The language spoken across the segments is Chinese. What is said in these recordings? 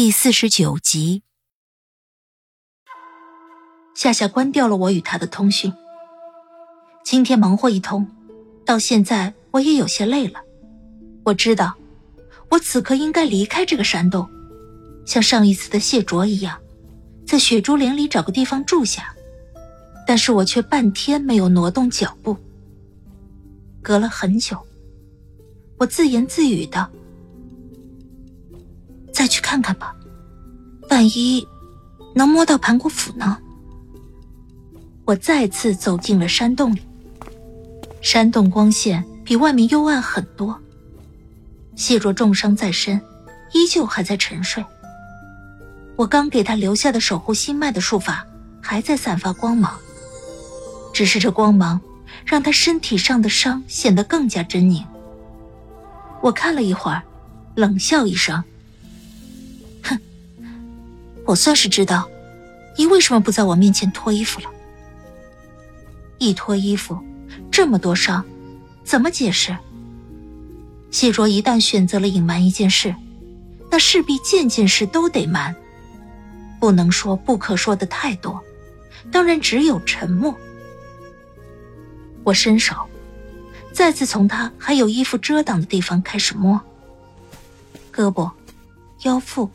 第四十九集。夏夏关掉了我与他的通讯。今天忙活一通，到现在我也有些累了。我知道，我此刻应该离开这个山洞，像上一次的谢卓一样，在雪竹林里找个地方住下。但是我却半天没有挪动脚步。隔了很久，我自言自语道：“再去看看吧，万一能摸到盘古斧呢？”我再次走进了山洞里，山洞光线比外面幽暗很多。谢卓重伤在身，依旧还在沉睡。我刚给他留下的守护心脉的术法还在散发光芒，只是这光芒让他身体上的伤显得更加狰狞。我看了一会儿，冷笑一声：“，我算是知道，你为什么不在我面前脱衣服了。”一脱衣服，这么多伤，怎么解释？谢卓一旦选择了隐瞒一件事，那势必件件事都得瞒，不能说不可说的太多，当然只有沉默。我伸手，再次从他还有衣服遮挡的地方开始摸，胳膊、腰腹，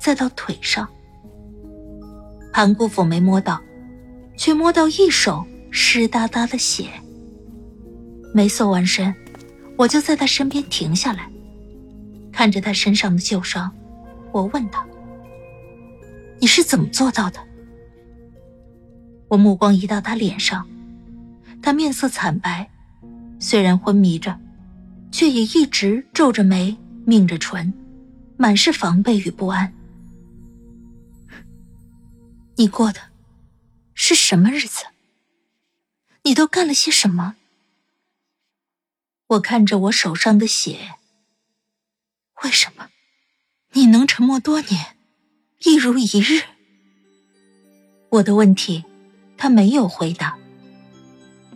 再到腿上，盘古斧没摸到，却摸到一手。湿哒哒的血，没搜完身，我就在他身边停下来，看着他身上的旧伤，我问他：“你是怎么做到的？”我目光移到他脸上，他面色惨白，虽然昏迷着，却也一直皱着眉，抿着唇，满是防备与不安。你过的是什么日子？你都干了些什么？我看着我手上的血，为什么你能沉默多年，一如一日？我的问题，他没有回答。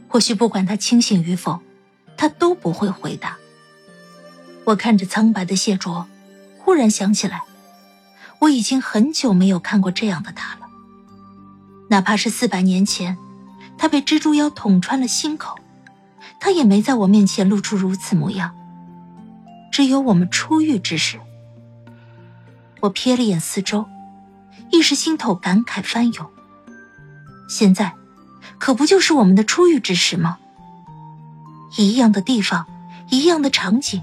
或许不管他清醒与否，他都不会回答。我看着苍白的谢卓，忽然想起来，我已经很久没有看过这样的他了，哪怕是四百年前。他被蜘蛛妖捅穿了心口，他也没在我面前露出如此模样。只有我们初遇之时，我瞥了眼四周，一时心头感慨翻涌。现在，可不就是我们的初遇之时吗？一样的地方，一样的场景，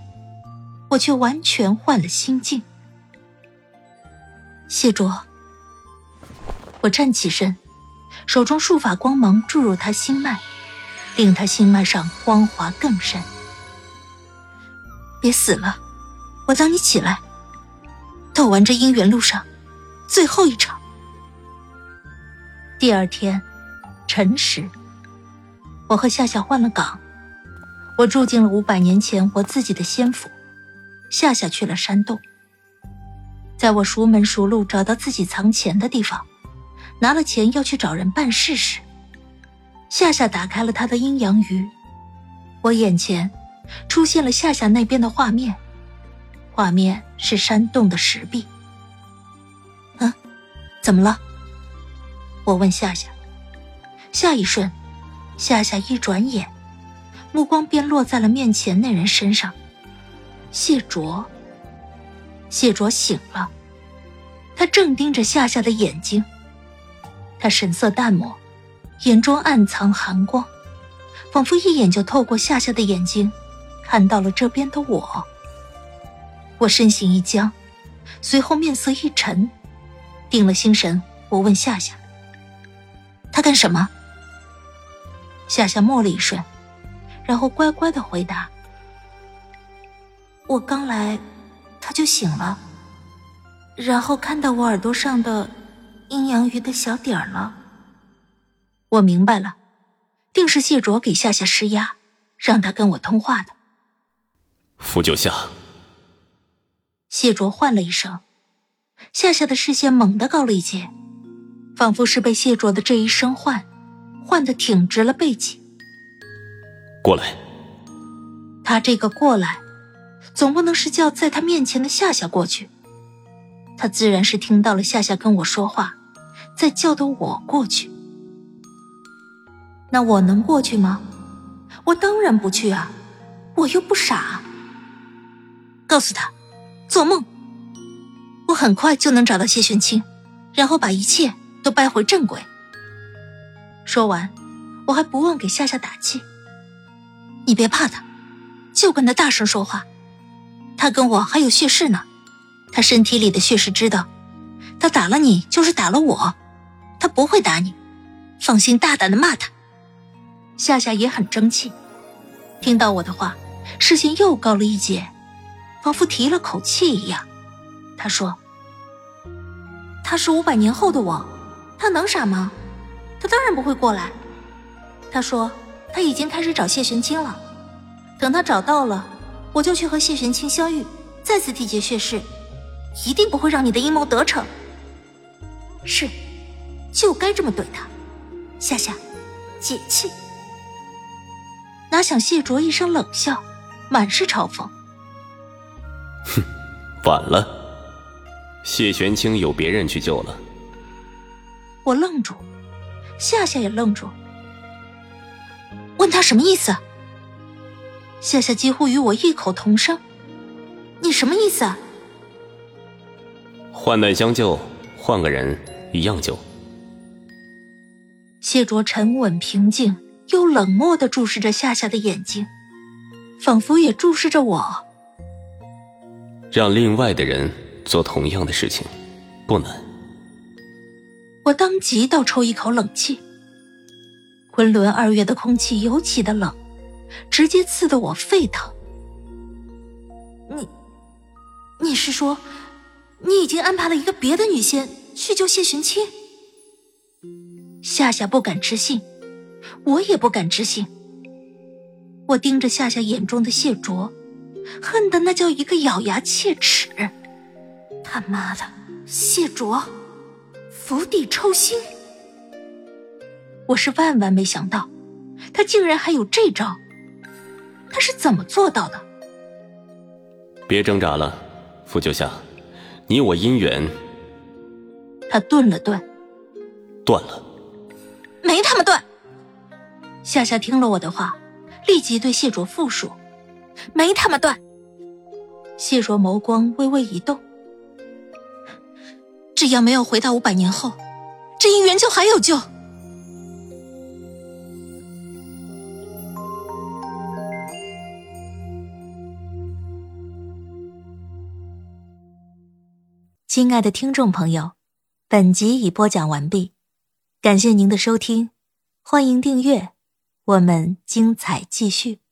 我却完全换了心境。谢卓，我站起身。手中术法光芒注入他心脉，令他心脉上光华更深。别死了，我等你起来，斗完这姻缘路上最后一场。第二天，辰时，我和夏夏换了岗，我住进了五百年前我自己的仙府，夏夏去了山洞。在我熟门熟路找到自己藏钱的地方。拿了钱要去找人办事时，夏夏打开了他的阴阳鱼，我眼前出现了夏夏那边的画面，画面是山洞的石壁。嗯，怎么了？我问夏夏。下一瞬，夏夏一转眼，目光便落在了面前那人身上。谢卓。谢卓醒了，他正盯着夏夏的眼睛。他神色淡漠，眼中暗藏寒光，仿佛一眼就透过夏夏的眼睛，看到了这边的我。我身形一僵，随后面色一沉，定了心神，我问夏夏：“他干什么？”夏夏默了一瞬，然后乖乖的回答：“我刚来，他就醒了，然后看到我耳朵上的阴阳鱼的小底儿了。我明白了，定是谢卓给夏夏施压，让他跟我通话的。傅九夏，谢卓唤了一声，夏夏的视线猛地高了一截，仿佛是被谢卓的这一声唤，唤得挺直了背脊。过来。他这个过来，总不能是叫在他面前的夏夏过去。他自然是听到了夏夏跟我说话，在叫的我过去。那我能过去吗？我当然不去啊，我又不傻。告诉他，做梦。我很快就能找到谢玄清，然后把一切都掰回正轨。说完，我还不忘给夏夏打气：“你别怕他，就跟他大声说话。他跟我还有血誓呢。”他身体里的血誓知道，他打了你就是打了我，他不会打你，放心大胆的骂他。夏夏也很争气，听到我的话，视线又高了一截，仿佛提了口气一样。他说：“他是五百年后的我，他能傻吗？他当然不会过来。”他说：“他已经开始找谢玄清了，等他找到了，我就去和谢玄清相遇，再次缔结血誓。”一定不会让你的阴谋得逞。是，就该这么怼他。夏夏，解气。哪想谢卓一声冷笑，满是嘲讽。哼，晚了。谢玄清有别人去救了。我愣住，夏夏也愣住，问他什么意思。夏夏几乎与我异口同声：“你什么意思？”啊？患难相救，换个人一样救。谢卓沉稳平静又冷漠的注视着夏夏的眼睛，仿佛也注视着我。让另外的人做同样的事情，不难。我当即倒抽一口冷气。昆仑二月的空气尤其的冷，直接刺得我沸腾。你，你是说？你已经安排了一个别的女仙去救谢玄清，夏夏不敢置信，我也不敢置信。我盯着夏夏眼中的谢卓，恨得那叫一个咬牙切齿。他妈的，谢卓，釜底抽薪！我是万万没想到，他竟然还有这招，他是怎么做到的？别挣扎了，傅九夏。你我姻缘，他顿了顿，断了，没他妈断。夏夏听了我的话，立即对谢卓复述：“没他妈断。”谢卓眸光微微一动，只要没有回到五百年后，这姻缘就还有救。亲爱的听众朋友，本集已播讲完毕，感谢您的收听，欢迎订阅，我们精彩继续。